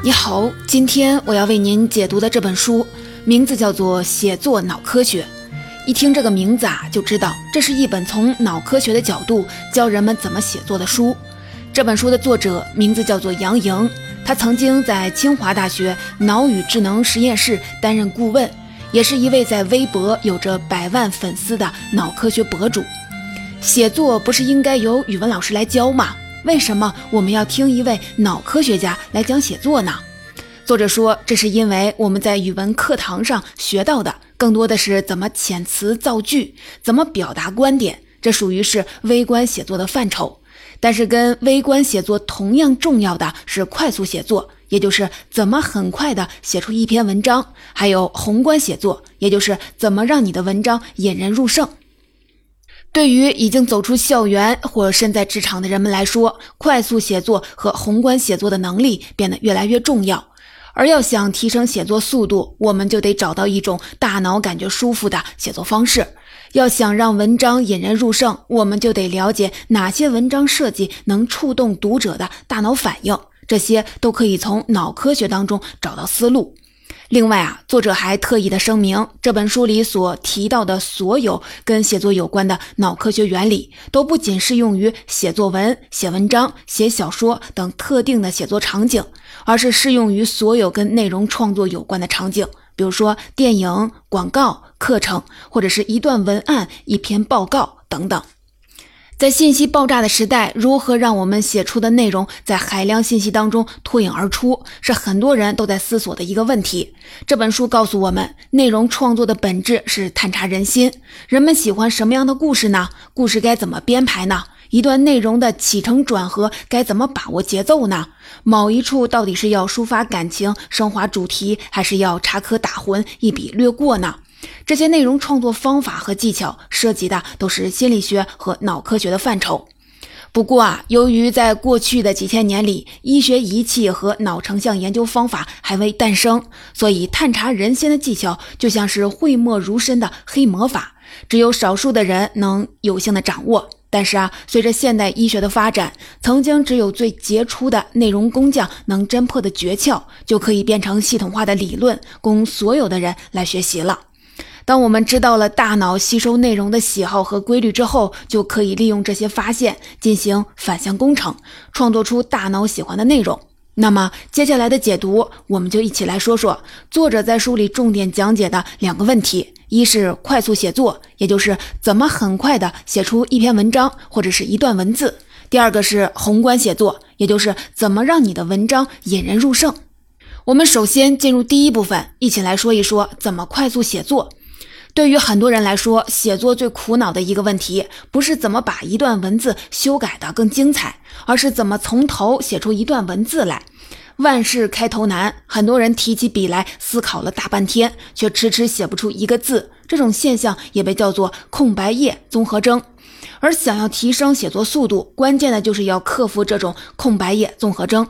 你好，今天我要为您解读的这本书名字叫做《写作脑科学》。一听这个名字啊，就知道这是一本从脑科学的角度教人们怎么写作的书。这本书的作者名字叫做杨莹，他曾经在清华大学脑与智能实验室担任顾问，也是一位在微博有着百万粉丝的脑科学博主。写作不是应该由语文老师来教吗？为什么我们要听一位脑科学家来讲写作呢？作者说，这是因为我们在语文课堂上学到的更多的是怎么遣词造句，怎么表达观点，这属于是微观写作的范畴。但是跟微观写作同样重要的是快速写作，也就是怎么很快的写出一篇文章；还有宏观写作，也就是怎么让你的文章引人入胜。对于已经走出校园或身在职场的人们来说，快速写作和宏观写作的能力变得越来越重要。而要想提升写作速度，我们就得找到一种大脑感觉舒服的写作方式。要想让文章引人入胜，我们就得了解哪些文章设计能触动读者的大脑反应。这些都可以从脑科学当中找到思路。另外啊，作者还特意的声明，这本书里所提到的所有跟写作有关的脑科学原理，都不仅适用于写作文、写文章、写小说等特定的写作场景，而是适用于所有跟内容创作有关的场景，比如说电影、广告、课程，或者是一段文案、一篇报告等等。在信息爆炸的时代，如何让我们写出的内容在海量信息当中脱颖而出，是很多人都在思索的一个问题。这本书告诉我们，内容创作的本质是探查人心。人们喜欢什么样的故事呢？故事该怎么编排呢？一段内容的起承转合该怎么把握节奏呢？某一处到底是要抒发感情、升华主题，还是要插科打诨、一笔略过呢？这些内容创作方法和技巧涉及的都是心理学和脑科学的范畴。不过啊，由于在过去的几千年里，医学仪器和脑成像研究方法还未诞生，所以探查人心的技巧就像是讳莫如深的黑魔法，只有少数的人能有幸的掌握。但是啊，随着现代医学的发展，曾经只有最杰出的内容工匠能侦破的诀窍，就可以变成系统化的理论，供所有的人来学习了。当我们知道了大脑吸收内容的喜好和规律之后，就可以利用这些发现进行反向工程，创作出大脑喜欢的内容。那么接下来的解读，我们就一起来说说作者在书里重点讲解的两个问题：一是快速写作，也就是怎么很快的写出一篇文章或者是一段文字；第二个是宏观写作，也就是怎么让你的文章引人入胜。我们首先进入第一部分，一起来说一说怎么快速写作。对于很多人来说，写作最苦恼的一个问题，不是怎么把一段文字修改得更精彩，而是怎么从头写出一段文字来。万事开头难，很多人提起笔来思考了大半天，却迟迟写不出一个字。这种现象也被叫做空白页综合征。而想要提升写作速度，关键的就是要克服这种空白页综合征。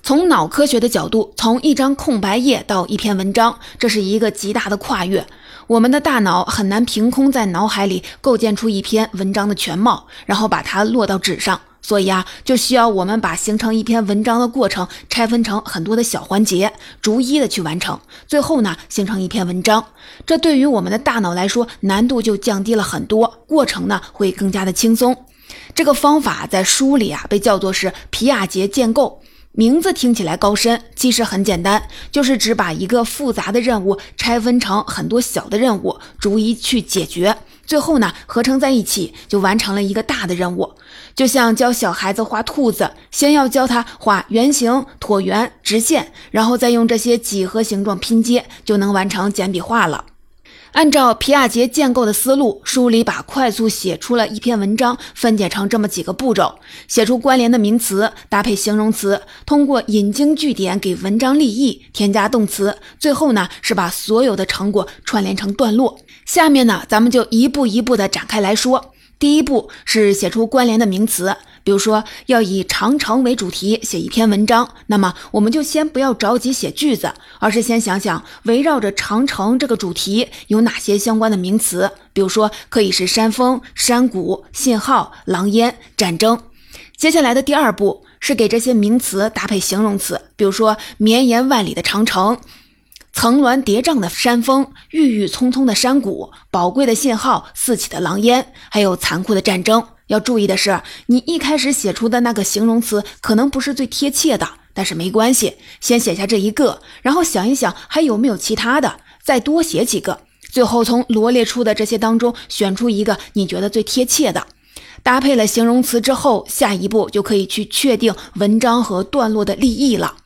从脑科学的角度，从一张空白页到一篇文章，这是一个极大的跨越。我们的大脑很难凭空在脑海里构建出一篇文章的全貌，然后把它落到纸上。所以啊，就需要我们把形成一篇文章的过程拆分成很多的小环节，逐一的去完成，最后呢，形成一篇文章。这对于我们的大脑来说，难度就降低了很多，过程呢会更加的轻松。这个方法在书里啊被叫做是皮亚杰建构。名字听起来高深，其实很简单，就是只把一个复杂的任务拆分成很多小的任务，逐一去解决，最后呢合成在一起，就完成了一个大的任务。就像教小孩子画兔子，先要教他画圆形、椭圆、直线，然后再用这些几何形状拼接，就能完成简笔画了。按照皮亚杰建构的思路，书里把快速写出了一篇文章分解成这么几个步骤：写出关联的名词，搭配形容词，通过引经据典给文章立意，添加动词，最后呢是把所有的成果串联成段落。下面呢，咱们就一步一步的展开来说。第一步是写出关联的名词。比如说，要以长城为主题写一篇文章，那么我们就先不要着急写句子，而是先想想围绕着长城这个主题有哪些相关的名词。比如说，可以是山峰、山谷、信号、狼烟、战争。接下来的第二步是给这些名词搭配形容词，比如说绵延万里的长城。层峦叠嶂的山峰，郁郁葱葱的山谷，宝贵的信号，四起的狼烟，还有残酷的战争。要注意的是，你一开始写出的那个形容词可能不是最贴切的，但是没关系，先写下这一个，然后想一想还有没有其他的，再多写几个，最后从罗列出的这些当中选出一个你觉得最贴切的，搭配了形容词之后，下一步就可以去确定文章和段落的立意了。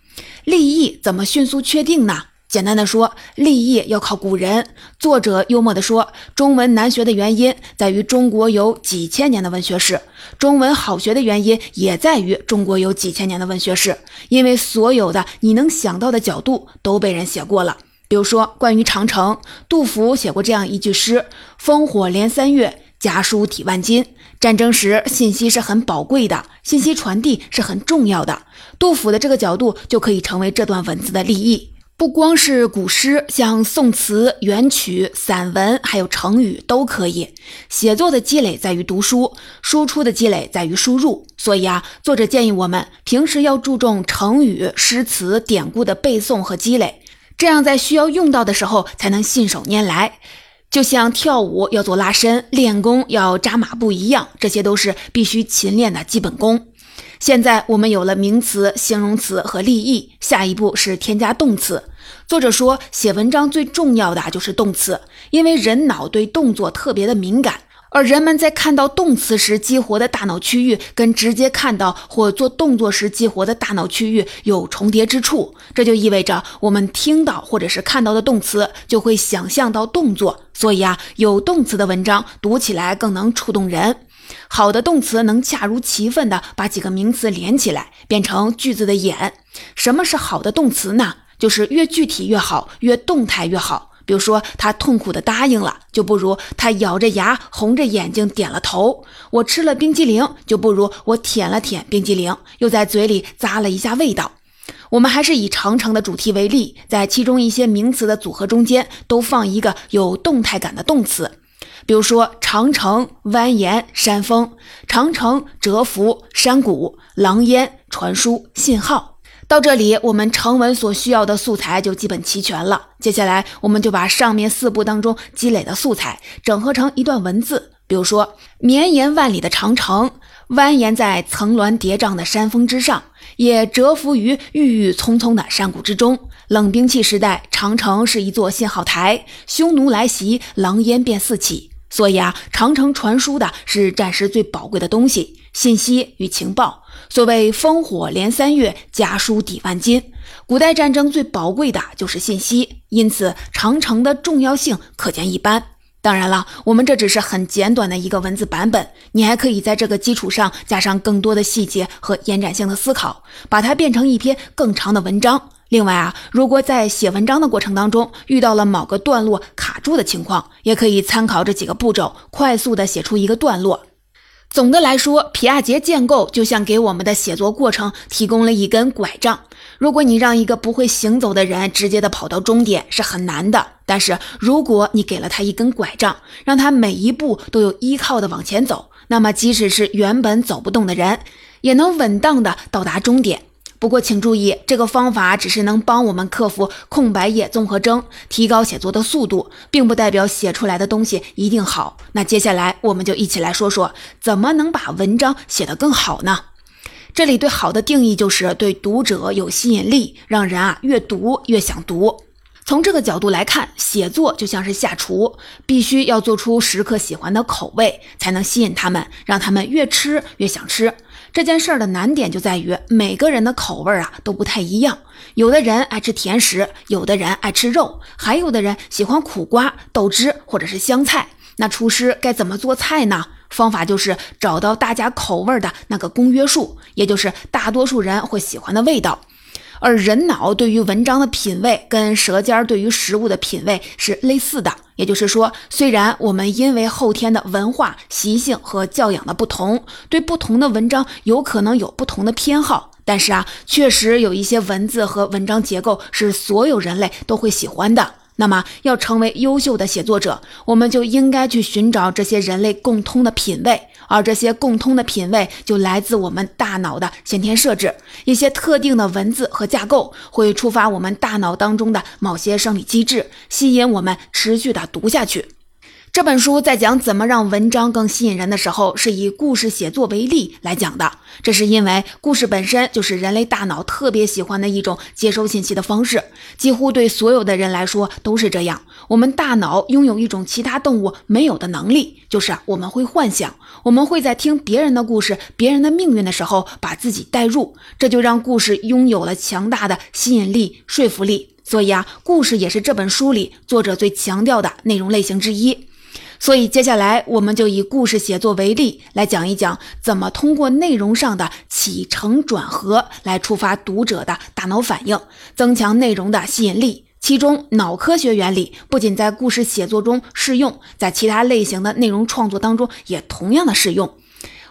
立意怎么迅速确定呢？简单的说，立意要靠古人。作者幽默地说，中文难学的原因在于中国有几千年的文学史；中文好学的原因也在于中国有几千年的文学史。因为所有的你能想到的角度都被人写过了。比如说，关于长城，杜甫写过这样一句诗：“烽火连三月，家书抵万金。”战争时信息是很宝贵的，信息传递是很重要的。杜甫的这个角度就可以成为这段文字的立意。不光是古诗，像宋词、元曲、散文，还有成语都可以。写作的积累在于读书，输出的积累在于输入。所以啊，作者建议我们平时要注重成语、诗词、典故的背诵和积累，这样在需要用到的时候才能信手拈来。就像跳舞要做拉伸，练功要扎马步一样，这些都是必须勤练的基本功。现在我们有了名词、形容词和立意，下一步是添加动词。作者说，写文章最重要的就是动词，因为人脑对动作特别的敏感，而人们在看到动词时激活的大脑区域，跟直接看到或做动作时激活的大脑区域有重叠之处。这就意味着，我们听到或者是看到的动词，就会想象到动作。所以啊，有动词的文章读起来更能触动人。好的动词能恰如其分地把几个名词连起来，变成句子的眼。什么是好的动词呢？就是越具体越好，越动态越好。比如说，他痛苦的答应了，就不如他咬着牙、红着眼睛点了头。我吃了冰激凌，就不如我舔了舔冰激凌，又在嘴里咂了一下味道。我们还是以长城的主题为例，在其中一些名词的组合中间，都放一个有动态感的动词。比如说，长城蜿蜒，山峰；长城蛰伏，山谷；狼烟传输信号。到这里，我们成文所需要的素材就基本齐全了。接下来，我们就把上面四步当中积累的素材整合成一段文字。比如说，绵延万里的长城，蜿蜒在层峦叠嶂的山峰之上，也蛰伏于郁郁葱葱的山谷之中。冷兵器时代，长城是一座信号台，匈奴来袭，狼烟便四起。所以啊，长城传输的是战时最宝贵的东西——信息与情报。所谓烽火连三月，家书抵万金。古代战争最宝贵的就是信息，因此长城的重要性可见一斑。当然了，我们这只是很简短的一个文字版本，你还可以在这个基础上加上更多的细节和延展性的思考，把它变成一篇更长的文章。另外啊，如果在写文章的过程当中遇到了某个段落卡住的情况，也可以参考这几个步骤，快速的写出一个段落。总的来说，皮亚杰建构就像给我们的写作过程提供了一根拐杖。如果你让一个不会行走的人直接的跑到终点是很难的，但是如果你给了他一根拐杖，让他每一步都有依靠的往前走，那么即使是原本走不动的人，也能稳当的到达终点。不过，请注意，这个方法只是能帮我们克服空白页综合征，提高写作的速度，并不代表写出来的东西一定好。那接下来，我们就一起来说说，怎么能把文章写得更好呢？这里对好的定义就是对读者有吸引力，让人啊越读越想读。从这个角度来看，写作就像是下厨，必须要做出食客喜欢的口味，才能吸引他们，让他们越吃越想吃。这件事儿的难点就在于每个人的口味啊都不太一样，有的人爱吃甜食，有的人爱吃肉，还有的人喜欢苦瓜、豆汁或者是香菜。那厨师该怎么做菜呢？方法就是找到大家口味的那个公约数，也就是大多数人会喜欢的味道。而人脑对于文章的品味跟舌尖对于食物的品味是类似的，也就是说，虽然我们因为后天的文化习性和教养的不同，对不同的文章有可能有不同的偏好，但是啊，确实有一些文字和文章结构是所有人类都会喜欢的。那么，要成为优秀的写作者，我们就应该去寻找这些人类共通的品味，而这些共通的品味就来自我们大脑的先天设置。一些特定的文字和架构会触发我们大脑当中的某些生理机制，吸引我们持续的读下去。这本书在讲怎么让文章更吸引人的时候，是以故事写作为例来讲的。这是因为故事本身就是人类大脑特别喜欢的一种接收信息的方式，几乎对所有的人来说都是这样。我们大脑拥有一种其他动物没有的能力，就是我们会幻想，我们会在听别人的故事、别人的命运的时候，把自己带入，这就让故事拥有了强大的吸引力、说服力。所以啊，故事也是这本书里作者最强调的内容类型之一。所以，接下来我们就以故事写作为例，来讲一讲怎么通过内容上的起承转合来触发读者的大脑反应，增强内容的吸引力。其中，脑科学原理不仅在故事写作中适用，在其他类型的内容创作当中也同样的适用。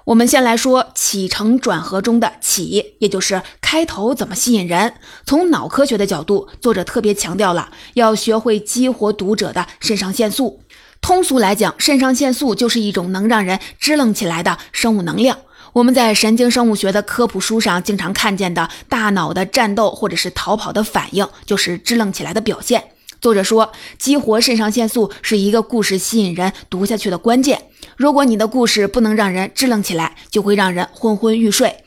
我们先来说起承转合中的起，也就是开头怎么吸引人。从脑科学的角度，作者特别强调了要学会激活读者的肾上腺素。通俗来讲，肾上腺素就是一种能让人支棱起来的生物能量。我们在神经生物学的科普书上经常看见的大脑的战斗或者是逃跑的反应，就是支棱起来的表现。作者说，激活肾上腺素是一个故事吸引人读下去的关键。如果你的故事不能让人支棱起来，就会让人昏昏欲睡。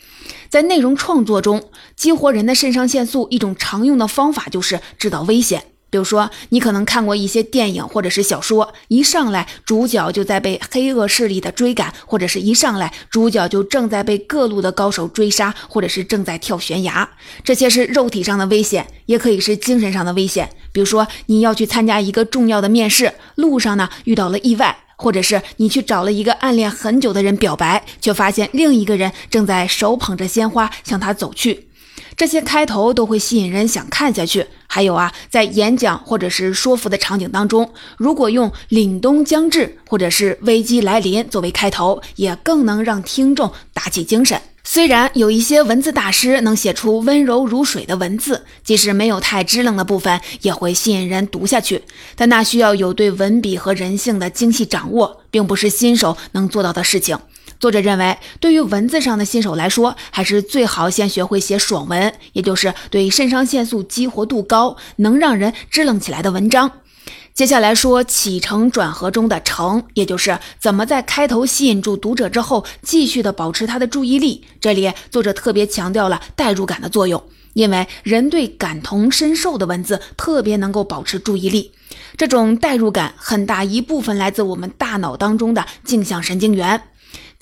在内容创作中，激活人的肾上腺素，一种常用的方法就是制造危险。比如说，你可能看过一些电影或者是小说，一上来主角就在被黑恶势力的追赶，或者是一上来主角就正在被各路的高手追杀，或者是正在跳悬崖。这些是肉体上的危险，也可以是精神上的危险。比如说，你要去参加一个重要的面试，路上呢遇到了意外，或者是你去找了一个暗恋很久的人表白，却发现另一个人正在手捧着鲜花向他走去。这些开头都会吸引人想看下去。还有啊，在演讲或者是说服的场景当中，如果用“凛冬将至”或者是“危机来临”作为开头，也更能让听众打起精神。虽然有一些文字大师能写出温柔如水的文字，即使没有太支棱的部分，也会吸引人读下去，但那需要有对文笔和人性的精细掌握，并不是新手能做到的事情。作者认为，对于文字上的新手来说，还是最好先学会写爽文，也就是对肾上腺素激活度高、能让人支棱起来的文章。接下来说起承转合中的承，也就是怎么在开头吸引住读者之后，继续的保持他的注意力。这里作者特别强调了代入感的作用，因为人对感同身受的文字特别能够保持注意力。这种代入感很大一部分来自我们大脑当中的镜像神经元。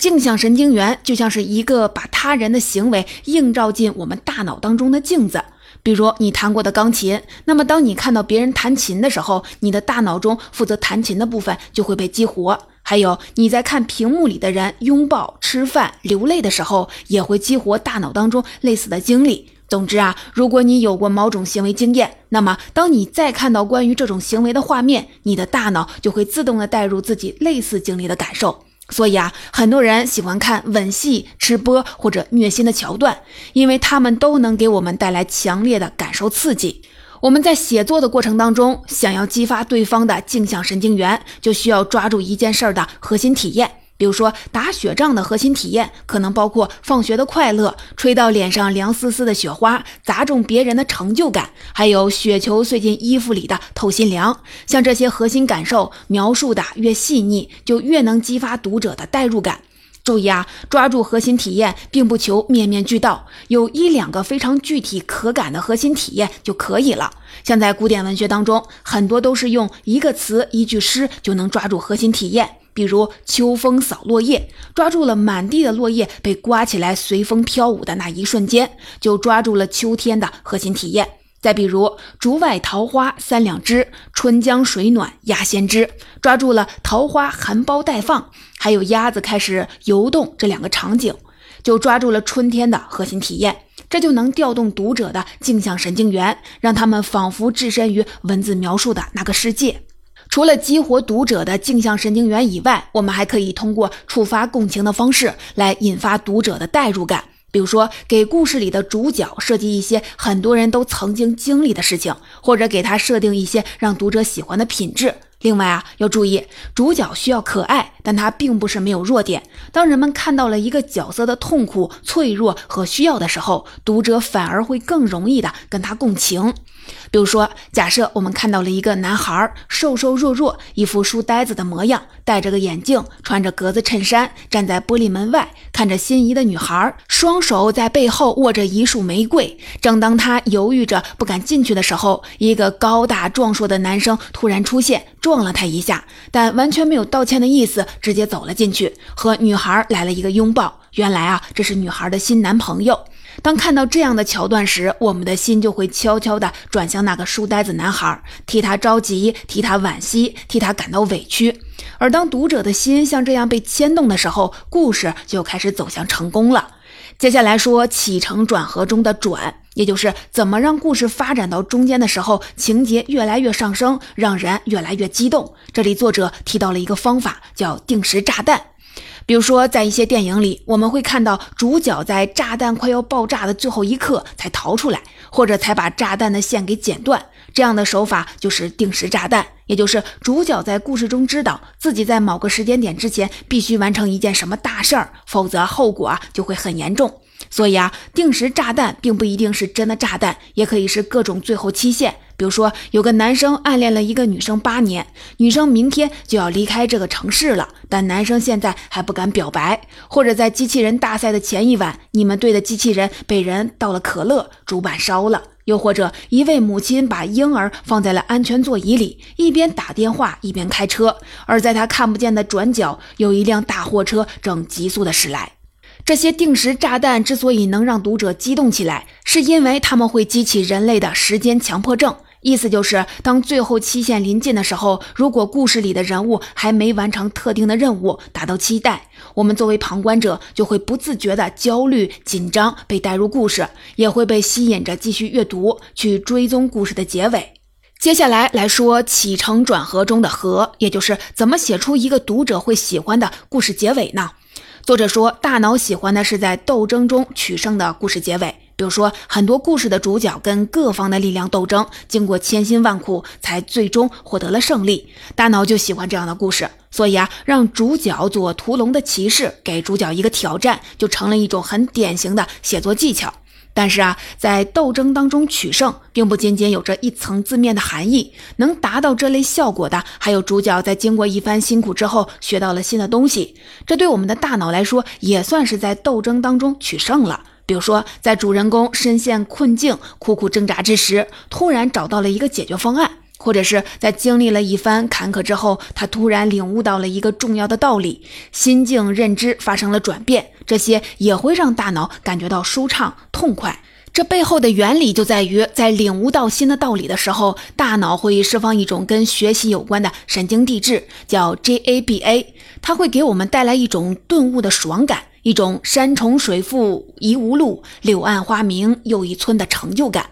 镜像神经元就像是一个把他人的行为映照进我们大脑当中的镜子。比如你弹过的钢琴，那么当你看到别人弹琴的时候，你的大脑中负责弹琴的部分就会被激活。还有你在看屏幕里的人拥抱、吃饭、流泪的时候，也会激活大脑当中类似的经历。总之啊，如果你有过某种行为经验，那么当你再看到关于这种行为的画面，你的大脑就会自动的带入自己类似经历的感受。所以啊，很多人喜欢看吻戏、吃播或者虐心的桥段，因为他们都能给我们带来强烈的感受刺激。我们在写作的过程当中，想要激发对方的镜像神经元，就需要抓住一件事儿的核心体验。比如说，打雪仗的核心体验可能包括放学的快乐、吹到脸上凉丝丝的雪花、砸中别人的成就感，还有雪球碎进衣服里的透心凉。像这些核心感受描述的越细腻，就越能激发读者的代入感。注意啊，抓住核心体验，并不求面面俱到，有一两个非常具体可感的核心体验就可以了。像在古典文学当中，很多都是用一个词、一句诗就能抓住核心体验。比如秋风扫落叶，抓住了满地的落叶被刮起来随风飘舞的那一瞬间，就抓住了秋天的核心体验。再比如竹外桃花三两枝，春江水暖鸭先知，抓住了桃花含苞待放，还有鸭子开始游动这两个场景，就抓住了春天的核心体验。这就能调动读者的镜像神经元，让他们仿佛置身于文字描述的那个世界。除了激活读者的镜像神经元以外，我们还可以通过触发共情的方式来引发读者的代入感。比如说，给故事里的主角设计一些很多人都曾经经历的事情，或者给他设定一些让读者喜欢的品质。另外啊，要注意，主角需要可爱，但他并不是没有弱点。当人们看到了一个角色的痛苦、脆弱和需要的时候，读者反而会更容易的跟他共情。比如说，假设我们看到了一个男孩，瘦瘦弱弱，一副书呆子的模样，戴着个眼镜，穿着格子衬衫，站在玻璃门外，看着心仪的女孩，双手在背后握着一束玫瑰。正当他犹豫着不敢进去的时候，一个高大壮硕的男生突然出现，撞了他一下，但完全没有道歉的意思，直接走了进去，和女孩来了一个拥抱。原来啊，这是女孩的新男朋友。当看到这样的桥段时，我们的心就会悄悄地转向那个书呆子男孩，替他着急，替他惋惜，替他感到委屈。而当读者的心像这样被牵动的时候，故事就开始走向成功了。接下来说起承转合中的转，也就是怎么让故事发展到中间的时候，情节越来越上升，让人越来越激动。这里作者提到了一个方法，叫定时炸弹。比如说，在一些电影里，我们会看到主角在炸弹快要爆炸的最后一刻才逃出来，或者才把炸弹的线给剪断。这样的手法就是定时炸弹，也就是主角在故事中知道自己在某个时间点之前必须完成一件什么大事儿，否则后果啊就会很严重。所以啊，定时炸弹并不一定是真的炸弹，也可以是各种最后期限。比如说，有个男生暗恋了一个女生八年，女生明天就要离开这个城市了，但男生现在还不敢表白。或者在机器人大赛的前一晚，你们队的机器人被人倒了可乐，主板烧了。又或者，一位母亲把婴儿放在了安全座椅里，一边打电话一边开车，而在他看不见的转角，有一辆大货车正急速的驶来。这些定时炸弹之所以能让读者激动起来，是因为他们会激起人类的时间强迫症。意思就是，当最后期限临近的时候，如果故事里的人物还没完成特定的任务，达到期待，我们作为旁观者就会不自觉的焦虑、紧张，被带入故事，也会被吸引着继续阅读，去追踪故事的结尾。接下来来说起承转合中的合，也就是怎么写出一个读者会喜欢的故事结尾呢？作者说，大脑喜欢的是在斗争中取胜的故事结尾。比如说，很多故事的主角跟各方的力量斗争，经过千辛万苦才最终获得了胜利，大脑就喜欢这样的故事。所以啊，让主角做屠龙的骑士，给主角一个挑战，就成了一种很典型的写作技巧。但是啊，在斗争当中取胜，并不仅仅有着一层字面的含义。能达到这类效果的，还有主角在经过一番辛苦之后，学到了新的东西。这对我们的大脑来说，也算是在斗争当中取胜了。比如说，在主人公深陷困境、苦苦挣扎之时，突然找到了一个解决方案。或者是在经历了一番坎坷之后，他突然领悟到了一个重要的道理，心境认知发生了转变，这些也会让大脑感觉到舒畅痛快。这背后的原理就在于，在领悟到新的道理的时候，大脑会释放一种跟学习有关的神经递质，叫 GABA，它会给我们带来一种顿悟的爽感，一种山重水复疑无路，柳暗花明又一村的成就感。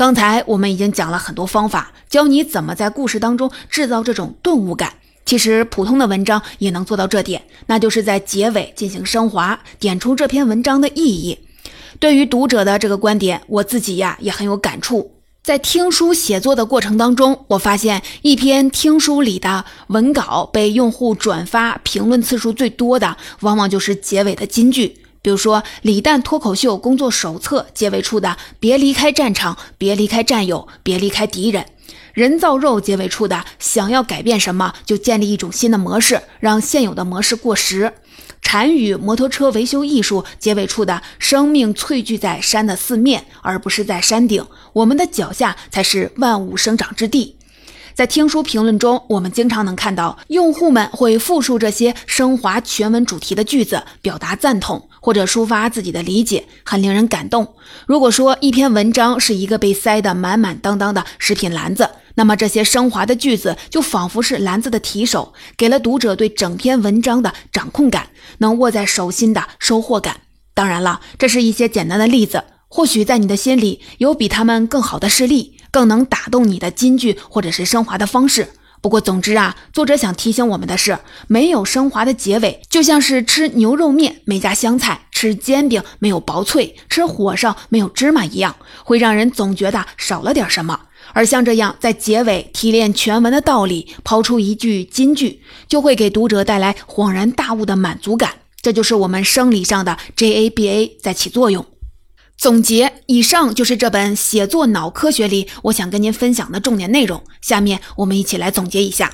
刚才我们已经讲了很多方法，教你怎么在故事当中制造这种顿悟感。其实普通的文章也能做到这点，那就是在结尾进行升华，点出这篇文章的意义。对于读者的这个观点，我自己呀也很有感触。在听书写作的过程当中，我发现一篇听书里的文稿被用户转发、评论次数最多的，往往就是结尾的金句。比如说李诞脱口秀工作手册结尾处的“别离开战场，别离开战友，别离开敌人”，人造肉结尾处的“想要改变什么，就建立一种新的模式，让现有的模式过时”，禅语摩托车维修艺术结尾处的“生命汇聚在山的四面，而不是在山顶，我们的脚下才是万物生长之地”。在听书评论中，我们经常能看到用户们会复述这些升华全文主题的句子，表达赞同。或者抒发自己的理解，很令人感动。如果说一篇文章是一个被塞得满满当当的食品篮子，那么这些升华的句子就仿佛是篮子的提手，给了读者对整篇文章的掌控感，能握在手心的收获感。当然了，这是一些简单的例子，或许在你的心里有比他们更好的事例，更能打动你的金句或者是升华的方式。不过，总之啊，作者想提醒我们的是，没有升华的结尾，就像是吃牛肉面没加香菜，吃煎饼没有薄脆，吃火烧没有芝麻一样，会让人总觉得少了点什么。而像这样在结尾提炼全文的道理，抛出一句金句，就会给读者带来恍然大悟的满足感。这就是我们生理上的 J A B A 在起作用。总结，以上就是这本写作脑科学里我想跟您分享的重点内容。下面我们一起来总结一下。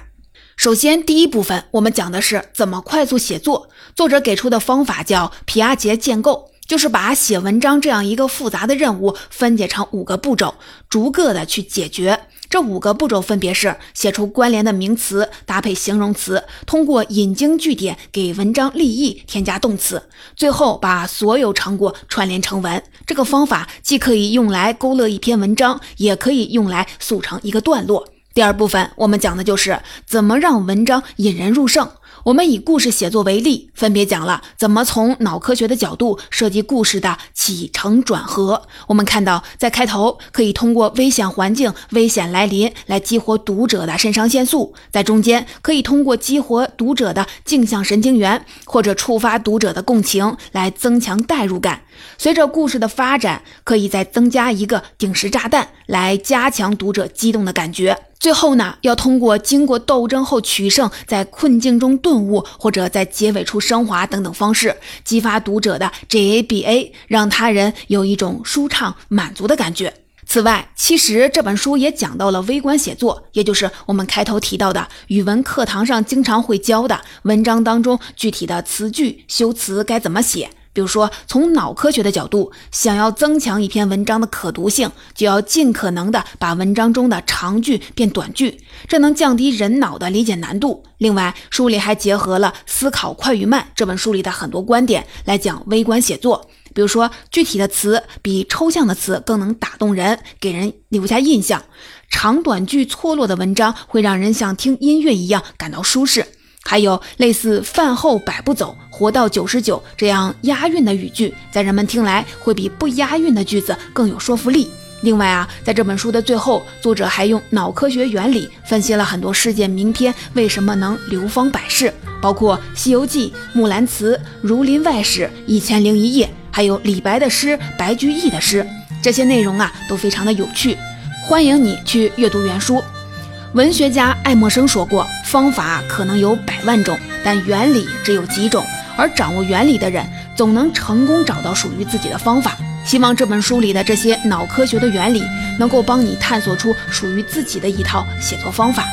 首先，第一部分我们讲的是怎么快速写作。作者给出的方法叫皮亚杰建构，就是把写文章这样一个复杂的任务分解成五个步骤，逐个的去解决。这五个步骤分别是：写出关联的名词，搭配形容词，通过引经据典给文章立意，添加动词，最后把所有成果串联成文。这个方法既可以用来勾勒一篇文章，也可以用来速成一个段落。第二部分，我们讲的就是怎么让文章引人入胜。我们以故事写作为例，分别讲了怎么从脑科学的角度设计故事的起承转合。我们看到，在开头可以通过危险环境、危险来临来激活读者的肾上腺素；在中间可以通过激活读者的镜像神经元，或者触发读者的共情来增强代入感。随着故事的发展，可以再增加一个定时炸弹来加强读者激动的感觉。最后呢，要通过经过斗争后取胜，在困境中顿悟，或者在结尾处升华等等方式，激发读者的 GABA，让他人有一种舒畅满足的感觉。此外，其实这本书也讲到了微观写作，也就是我们开头提到的语文课堂上经常会教的文章当中具体的词句修辞该怎么写。比如说，从脑科学的角度，想要增强一篇文章的可读性，就要尽可能的把文章中的长句变短句，这能降低人脑的理解难度。另外，书里还结合了《思考快与慢》这本书里的很多观点来讲微观写作。比如说，具体的词比抽象的词更能打动人，给人留下印象。长短句错落的文章会让人像听音乐一样感到舒适。还有类似“饭后百步走，活到九十九”这样押韵的语句，在人们听来会比不押韵的句子更有说服力。另外啊，在这本书的最后，作者还用脑科学原理分析了很多世界名篇为什么能流芳百世，包括《西游记》《木兰辞》《儒林外史》《一千零一夜》，还有李白的诗、白居易的诗，这些内容啊都非常的有趣，欢迎你去阅读原书。文学家爱默生说过：“方法可能有百万种，但原理只有几种。而掌握原理的人，总能成功找到属于自己的方法。”希望这本书里的这些脑科学的原理，能够帮你探索出属于自己的一套写作方法。